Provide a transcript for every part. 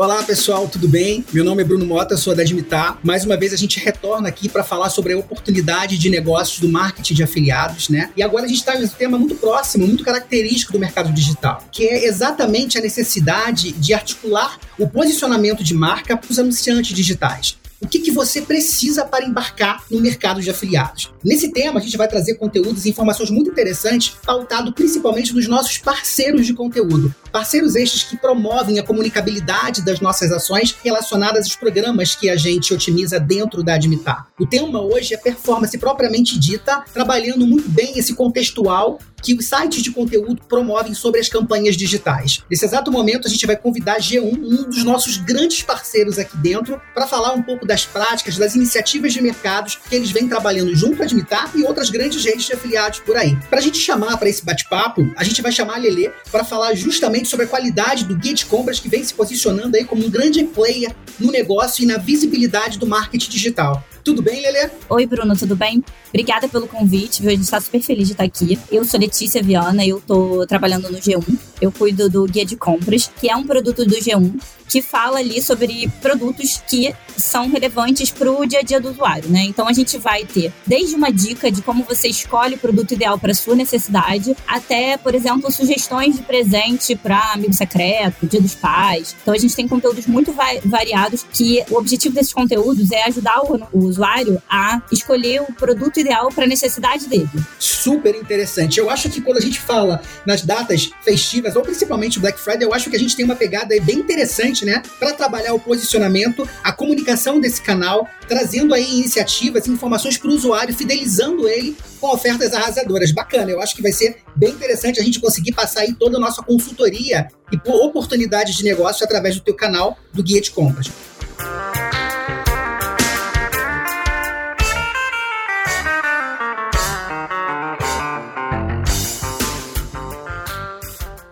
Olá pessoal, tudo bem? Meu nome é Bruno Mota, sou da Admitar. Mais uma vez a gente retorna aqui para falar sobre a oportunidade de negócios do marketing de afiliados, né? E agora a gente está em um tema muito próximo, muito característico do mercado digital, que é exatamente a necessidade de articular o posicionamento de marca para os anunciantes digitais o que, que você precisa para embarcar no mercado de afiliados. Nesse tema, a gente vai trazer conteúdos e informações muito interessantes, pautado principalmente nos nossos parceiros de conteúdo. Parceiros estes que promovem a comunicabilidade das nossas ações relacionadas aos programas que a gente otimiza dentro da Admitar. O tema hoje é performance propriamente dita, trabalhando muito bem esse contextual que os sites de conteúdo promovem sobre as campanhas digitais. Nesse exato momento, a gente vai convidar a G1, um dos nossos grandes parceiros aqui dentro, para falar um pouco das práticas, das iniciativas de mercados que eles vêm trabalhando junto à Admitar e outras grandes redes de afiliados por aí. Para a gente chamar para esse bate-papo, a gente vai chamar a Lelê para falar justamente sobre a qualidade do guia de compras que vem se posicionando aí como um grande player no negócio e na visibilidade do marketing digital. Tudo bem, Lelê? Oi, Bruno, tudo bem? Obrigada pelo convite, viu? A gente está super feliz de estar aqui. Eu sou Letícia Viana, eu tô trabalhando no G1. Eu cuido do guia de compras, que é um produto do G1 que fala ali sobre produtos que são relevantes para o dia a dia do usuário, né? Então a gente vai ter desde uma dica de como você escolhe o produto ideal para sua necessidade, até, por exemplo, sugestões de presente para amigo secreto, dia dos pais. Então a gente tem conteúdos muito variados que o objetivo desses conteúdos é ajudar o, o usuário a escolher o produto ideal para a necessidade dele. Super interessante. Eu acho que quando a gente fala nas datas festivas, ou principalmente Black Friday, eu acho que a gente tem uma pegada bem interessante né, para trabalhar o posicionamento, a comunicação desse canal, trazendo aí iniciativas, informações para o usuário, fidelizando ele com ofertas arrasadoras. Bacana, eu acho que vai ser bem interessante a gente conseguir passar aí toda a nossa consultoria e oportunidades de negócio através do teu canal do Guia de Compras.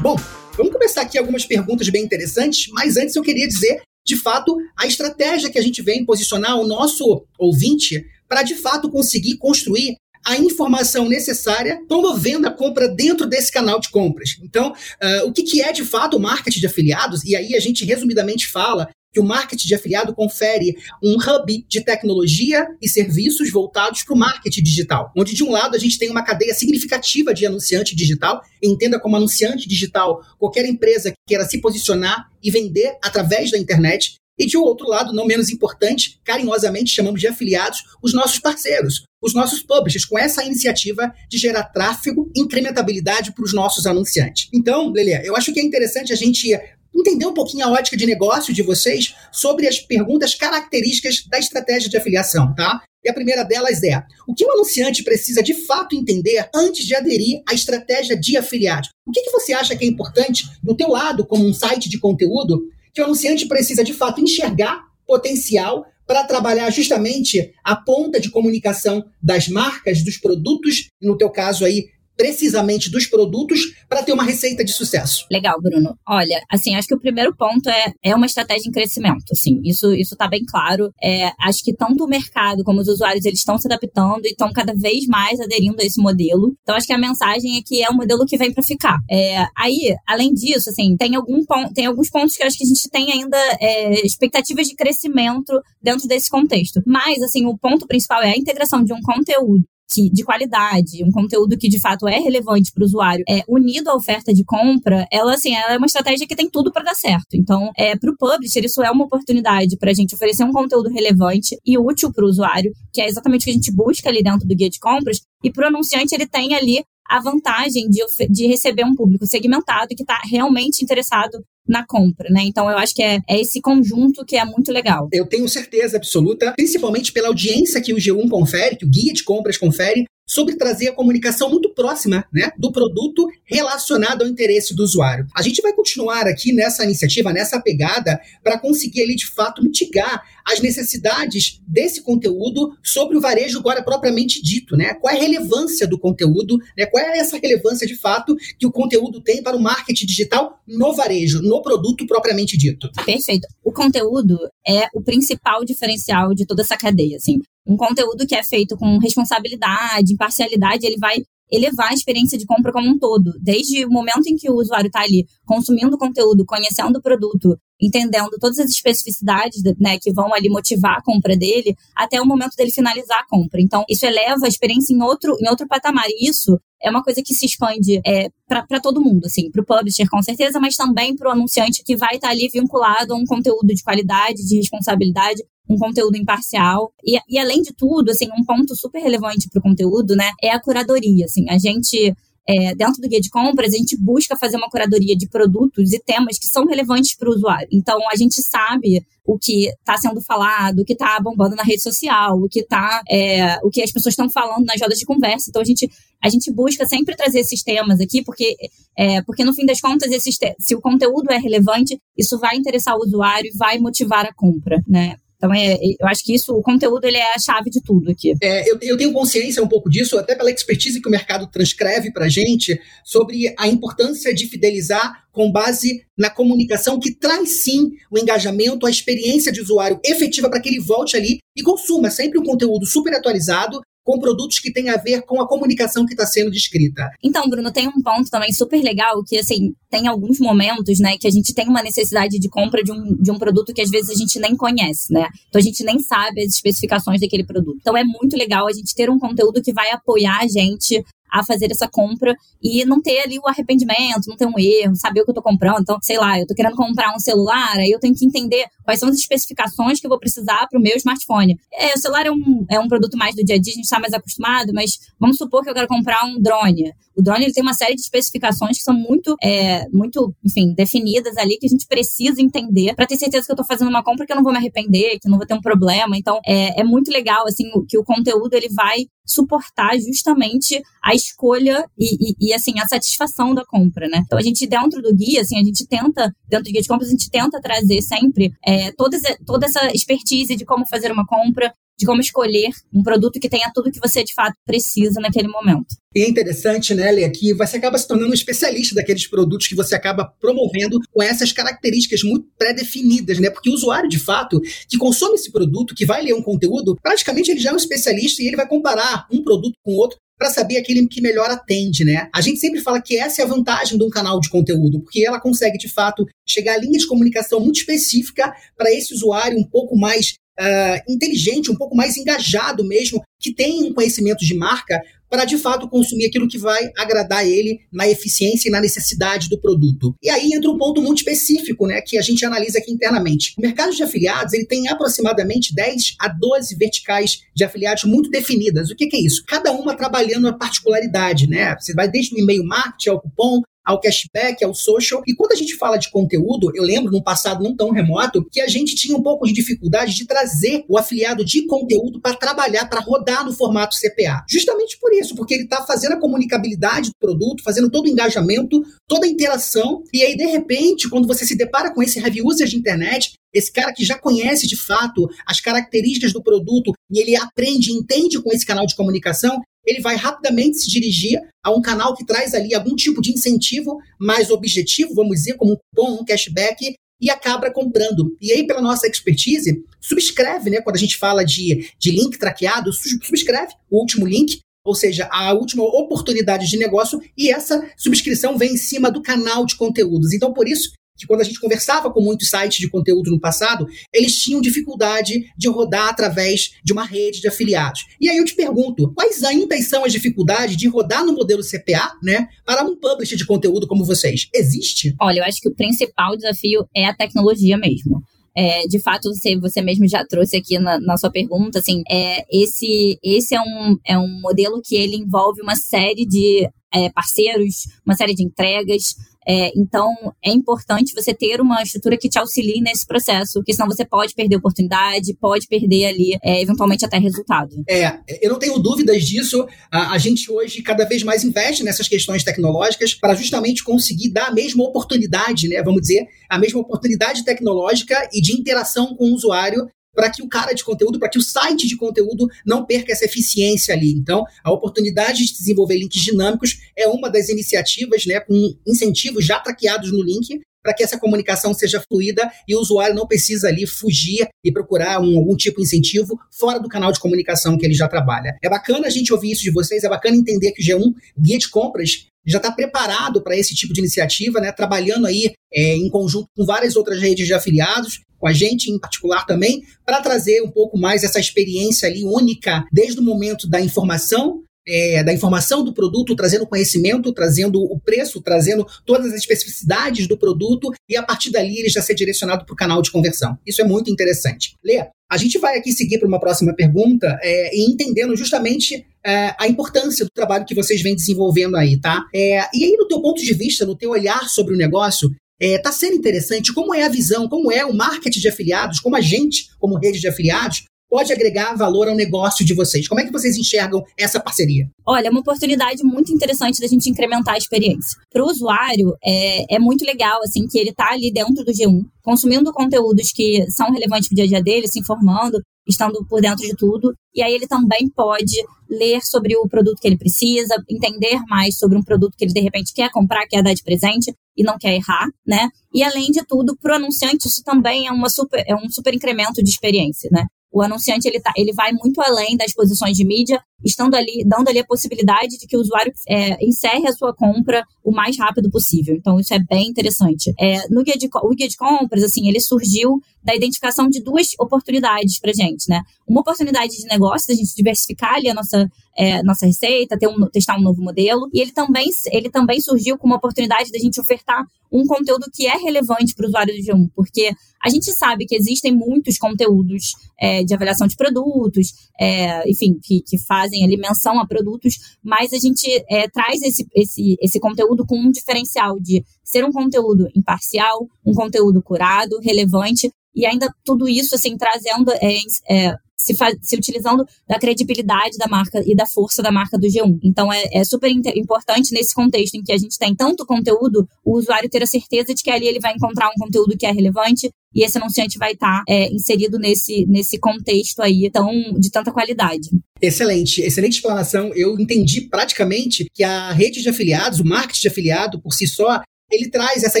Bom, Vamos começar aqui algumas perguntas bem interessantes, mas antes eu queria dizer, de fato, a estratégia que a gente vem posicionar o nosso ouvinte para de fato conseguir construir a informação necessária, promovendo a compra dentro desse canal de compras. Então, uh, o que, que é de fato o marketing de afiliados? E aí a gente resumidamente fala que o marketing de afiliado confere um hub de tecnologia e serviços voltados para o marketing digital, onde de um lado a gente tem uma cadeia significativa de anunciante digital, entenda como anunciante digital qualquer empresa que queira se posicionar e vender através da internet, e de outro lado, não menos importante, carinhosamente chamamos de afiliados os nossos parceiros, os nossos publishers, com essa iniciativa de gerar tráfego, incrementabilidade para os nossos anunciantes. Então, Lelê, eu acho que é interessante a gente entender um pouquinho a ótica de negócio de vocês sobre as perguntas características da estratégia de afiliação, tá? E a primeira delas é: o que o anunciante precisa de fato entender antes de aderir à estratégia de afiliado? O que, que você acha que é importante do teu lado, como um site de conteúdo, que o anunciante precisa de fato enxergar potencial para trabalhar justamente a ponta de comunicação das marcas, dos produtos, no teu caso aí, precisamente dos produtos para ter uma receita de sucesso. Legal, Bruno. Olha, assim, acho que o primeiro ponto é, é uma estratégia em crescimento, assim, isso isso tá bem claro. É, acho que tanto o mercado como os usuários, eles estão se adaptando e estão cada vez mais aderindo a esse modelo. Então, acho que a mensagem é que é um modelo que vem para ficar. É, aí, além disso, assim, tem, algum ponto, tem alguns pontos que acho que a gente tem ainda é, expectativas de crescimento dentro desse contexto. Mas, assim, o ponto principal é a integração de um conteúdo que, de qualidade, um conteúdo que de fato é relevante para o usuário, é unido à oferta de compra, ela assim, ela é uma estratégia que tem tudo para dar certo. Então, é, para o publisher, isso é uma oportunidade para a gente oferecer um conteúdo relevante e útil para o usuário, que é exatamente o que a gente busca ali dentro do guia de compras. E para o anunciante, ele tem ali a vantagem de, de receber um público segmentado que está realmente interessado na compra, né? Então eu acho que é, é esse conjunto que é muito legal. Eu tenho certeza absoluta, principalmente pela audiência que o G1 confere, que o guia de compras confere, sobre trazer a comunicação muito próxima né, do produto relacionado ao interesse do usuário. A gente vai continuar aqui nessa iniciativa, nessa pegada, para conseguir ali de fato mitigar as necessidades desse conteúdo sobre o varejo agora propriamente dito, né? Qual é a relevância do conteúdo, né? Qual é essa relevância de fato que o conteúdo tem para o marketing digital no varejo, no produto propriamente dito? Perfeito. O conteúdo é o principal diferencial de toda essa cadeia, assim. Um conteúdo que é feito com responsabilidade, imparcialidade, ele vai elevar a experiência de compra como um todo. Desde o momento em que o usuário está ali consumindo o conteúdo, conhecendo o produto, entendendo todas as especificidades né, que vão ali motivar a compra dele, até o momento dele finalizar a compra. Então, isso eleva a experiência em outro, em outro patamar. E isso é uma coisa que se expande é, para todo mundo, assim, para o publisher com certeza, mas também para o anunciante que vai estar tá ali vinculado a um conteúdo de qualidade, de responsabilidade, um conteúdo imparcial. E, e além de tudo, assim, um ponto super relevante para o conteúdo, né, é a curadoria. Assim, a gente é, dentro do guia de compras, a gente busca fazer uma curadoria de produtos e temas que são relevantes para o usuário. Então, a gente sabe o que está sendo falado, o que está bombando na rede social, o que tá, é, o que as pessoas estão falando nas rodas de conversa. Então, a gente, a gente busca sempre trazer esses temas aqui, porque, é, porque no fim das contas, esses se o conteúdo é relevante, isso vai interessar o usuário e vai motivar a compra, né? Então, é, eu acho que isso, o conteúdo, ele é a chave de tudo aqui. É, eu, eu tenho consciência um pouco disso, até pela expertise que o mercado transcreve para a gente, sobre a importância de fidelizar com base na comunicação que traz sim o engajamento, a experiência de usuário efetiva para que ele volte ali e consuma sempre um conteúdo super atualizado com produtos que têm a ver com a comunicação que está sendo descrita. Então, Bruno, tem um ponto também super legal que, assim, tem alguns momentos, né, que a gente tem uma necessidade de compra de um, de um produto que às vezes a gente nem conhece, né? Então a gente nem sabe as especificações daquele produto. Então é muito legal a gente ter um conteúdo que vai apoiar a gente a fazer essa compra e não ter ali o arrependimento, não ter um erro, saber o que eu tô comprando. Então, sei lá, eu tô querendo comprar um celular, aí eu tenho que entender quais são as especificações que eu vou precisar para o meu smartphone. É, o celular é um, é um produto mais do dia a dia, a gente está mais acostumado, mas vamos supor que eu quero comprar um drone. O drone ele tem uma série de especificações que são muito, é, muito, enfim, definidas ali que a gente precisa entender para ter certeza que eu estou fazendo uma compra que eu não vou me arrepender, que não vou ter um problema. Então, é, é muito legal assim que o conteúdo ele vai suportar justamente a escolha e, e, e, assim, a satisfação da compra, né? Então, a gente, dentro do guia, assim, a gente tenta, dentro do guia de compras, a gente tenta trazer sempre é, toda, toda essa expertise de como fazer uma compra, de como escolher um produto que tenha tudo que você de fato precisa naquele momento. E é interessante, né, Lê, que você acaba se tornando um especialista daqueles produtos que você acaba promovendo com essas características muito pré-definidas, né? Porque o usuário, de fato, que consome esse produto, que vai ler um conteúdo, praticamente ele já é um especialista e ele vai comparar um produto com outro para saber aquele que melhor atende, né? A gente sempre fala que essa é a vantagem de um canal de conteúdo, porque ela consegue, de fato, chegar a linha de comunicação muito específica para esse usuário um pouco mais uh, inteligente, um pouco mais engajado mesmo, que tem um conhecimento de marca para de fato consumir aquilo que vai agradar ele na eficiência e na necessidade do produto. E aí entra um ponto muito específico, né, que a gente analisa aqui internamente. O mercado de afiliados ele tem aproximadamente 10 a 12 verticais de afiliados muito definidas. O que, que é isso? Cada uma trabalhando a particularidade, né? Você vai desde o e-mail marketing ao cupom, ao cashback, ao social. E quando a gente fala de conteúdo, eu lembro num passado não tão remoto que a gente tinha um pouco de dificuldade de trazer o afiliado de conteúdo para trabalhar, para rodar no formato CPA. Justamente por isso, porque ele está fazendo a comunicabilidade do produto, fazendo todo o engajamento, toda a interação, e aí de repente, quando você se depara com esse heavy user de internet, esse cara que já conhece de fato as características do produto e ele aprende, entende com esse canal de comunicação, ele vai rapidamente se dirigir a um canal que traz ali algum tipo de incentivo mais objetivo, vamos dizer, como um cupom, um cashback, e acaba comprando. E aí, pela nossa expertise, subscreve, né? Quando a gente fala de, de link traqueado, subscreve o último link, ou seja, a última oportunidade de negócio, e essa subscrição vem em cima do canal de conteúdos. Então, por isso que quando a gente conversava com muitos sites de conteúdo no passado, eles tinham dificuldade de rodar através de uma rede de afiliados. E aí eu te pergunto, quais ainda são as dificuldades de rodar no modelo CPA, né, para um publisher de conteúdo como vocês? Existe? Olha, eu acho que o principal desafio é a tecnologia mesmo. É, de fato, você, você mesmo já trouxe aqui na, na sua pergunta, assim, é, esse, esse é, um, é um modelo que ele envolve uma série de é, parceiros, uma série de entregas, É, então, é importante você ter uma estrutura que te auxilie nesse processo, porque senão você pode perder oportunidade, pode perder ali, é, eventualmente até resultado. É, eu não tenho dúvidas disso. A, a gente hoje cada vez mais investe nessas questões tecnológicas para justamente conseguir dar a mesma oportunidade, né? Vamos dizer, a mesma oportunidade tecnológica e de interação com o usuário para que o cara de conteúdo, para que o site de conteúdo não perca essa eficiência ali. Então, a oportunidade de desenvolver links dinâmicos é uma das iniciativas, né, com incentivos já traqueados no link, para que essa comunicação seja fluida e o usuário não precisa ali fugir e procurar um, algum tipo de incentivo fora do canal de comunicação que ele já trabalha. É bacana a gente ouvir isso de vocês, é bacana entender que o G1, o Guia de Compras, já está preparado para esse tipo de iniciativa, né, trabalhando aí é, em conjunto com várias outras redes de afiliados, com a gente em particular também, para trazer um pouco mais essa experiência ali única, desde o momento da informação é, da informação do produto, trazendo conhecimento, trazendo o preço, trazendo todas as especificidades do produto e a partir dali ele já ser direcionado para o canal de conversão. Isso é muito interessante. Lê, a gente vai aqui seguir para uma próxima pergunta é, e entendendo justamente é, a importância do trabalho que vocês vêm desenvolvendo aí, tá? É, e aí, no teu ponto de vista, no teu olhar sobre o negócio, está é, sendo interessante como é a visão, como é o marketing de afiliados, como a gente, como rede de afiliados, pode agregar valor ao negócio de vocês? Como é que vocês enxergam essa parceria? Olha, é uma oportunidade muito interessante da gente incrementar a experiência. Para o usuário, é, é muito legal, assim, que ele está ali dentro do G1, consumindo conteúdos que são relevantes para o dia a dia dele, se informando, estando por dentro de tudo. E aí ele também pode ler sobre o produto que ele precisa, entender mais sobre um produto que ele de repente quer comprar, quer dar de presente e não quer errar, né? E além de tudo, para o anunciante isso também é, uma super, é um super incremento de experiência, né? O anunciante ele, tá, ele vai muito além das posições de mídia, estando ali, dando ali a possibilidade de que o usuário é, encerre a sua compra o mais rápido possível. Então, isso é bem interessante. É, no guia de, o guia de compras, assim, ele surgiu da identificação de duas oportunidades para gente, né? Uma oportunidade de negócio, da gente diversificar ali a nossa, é, nossa receita, ter um, testar um novo modelo. E ele também, ele também surgiu com uma oportunidade da gente ofertar um conteúdo que é relevante para o usuário do G1, porque a gente sabe que existem muitos conteúdos é, de avaliação de produtos, é, enfim, que, que, fazem ali menção a produtos, mas a gente é, traz esse, esse, esse conteúdo com um diferencial de ser um conteúdo imparcial, um conteúdo curado, relevante, e ainda tudo isso, assim, trazendo é, é, se, se utilizando da credibilidade da marca e da força da marca do G1. Então é, é super importante nesse contexto em que a gente tem tanto conteúdo, o usuário ter a certeza de que ali ele vai encontrar um conteúdo que é relevante e esse anunciante vai estar tá, é, inserido nesse, nesse contexto aí tão, de tanta qualidade. Excelente, excelente explanação. Eu entendi praticamente que a rede de afiliados, o marketing de afiliado por si só, ele traz essa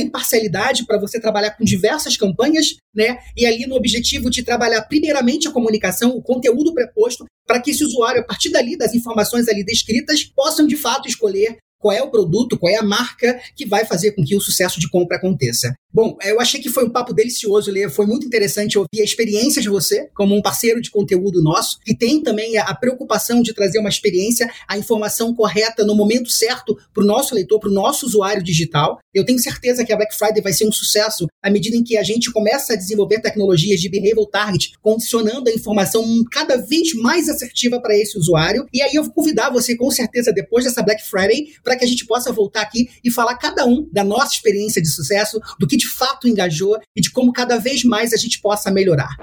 imparcialidade para você trabalhar com diversas campanhas, né? E ali no objetivo de trabalhar primeiramente a comunicação, o conteúdo preposto, para que esse usuário, a partir dali das informações ali descritas, possam de fato escolher qual é o produto, qual é a marca que vai fazer com que o sucesso de compra aconteça. Bom, eu achei que foi um papo delicioso, Lê. Foi muito interessante ouvir a experiência de você como um parceiro de conteúdo nosso, que tem também a preocupação de trazer uma experiência, a informação correta no momento certo para o nosso leitor, para o nosso usuário digital. Eu tenho certeza que a Black Friday vai ser um sucesso à medida em que a gente começa a desenvolver tecnologias de behavioral target, condicionando a informação cada vez mais assertiva para esse usuário. E aí eu vou convidar você, com certeza, depois dessa Black Friday, para que a gente possa voltar aqui e falar cada um da nossa experiência de sucesso, do que de fato engajou e de como cada vez mais a gente possa melhorar.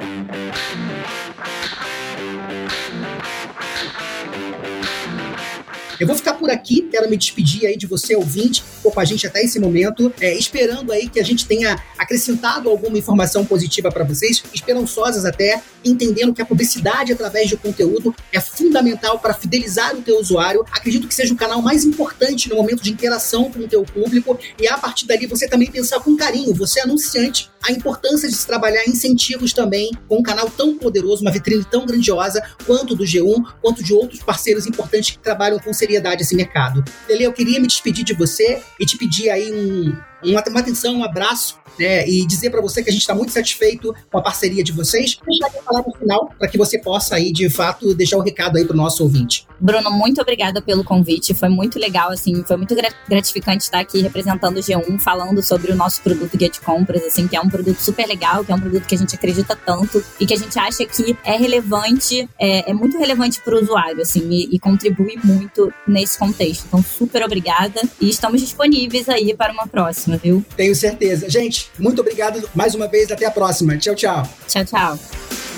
Eu vou ficar por aqui, quero me despedir aí de você, ouvinte, ficou com a gente até esse momento, é, esperando aí que a gente tenha acrescentado alguma informação positiva para vocês, esperançosas até, entendendo que a publicidade através de conteúdo é fundamental para fidelizar o teu usuário. Acredito que seja o canal mais importante no momento de interação com o teu público e a partir dali você também pensar com carinho, você anunciante, a importância de se trabalhar incentivos também com um canal tão poderoso, uma vitrine tão grandiosa quanto do G1, quanto de outros parceiros importantes que trabalham com seriedade esse mercado. Lele, eu queria me despedir de você e te pedir aí um, uma atenção, um abraço né, e dizer para você que a gente está muito satisfeito com a parceria de vocês. Deixar aqui falar no final para que você possa aí, de fato, deixar o recado aí para o nosso ouvinte. Bruno, muito obrigada pelo convite. Foi muito legal, assim, foi muito gratificante estar aqui representando o G1, falando sobre o nosso produto Guia de Compras, assim, que é um produto super legal, que é um produto que a gente acredita tanto e que a gente acha que é relevante, é, é muito relevante para o usuário, assim, e, e contribui muito nesse contexto. Então, super obrigada e estamos disponíveis aí para uma próxima, viu? Tenho certeza. Gente, muito obrigado mais uma vez. Até a próxima. Tchau, tchau. Tchau, tchau.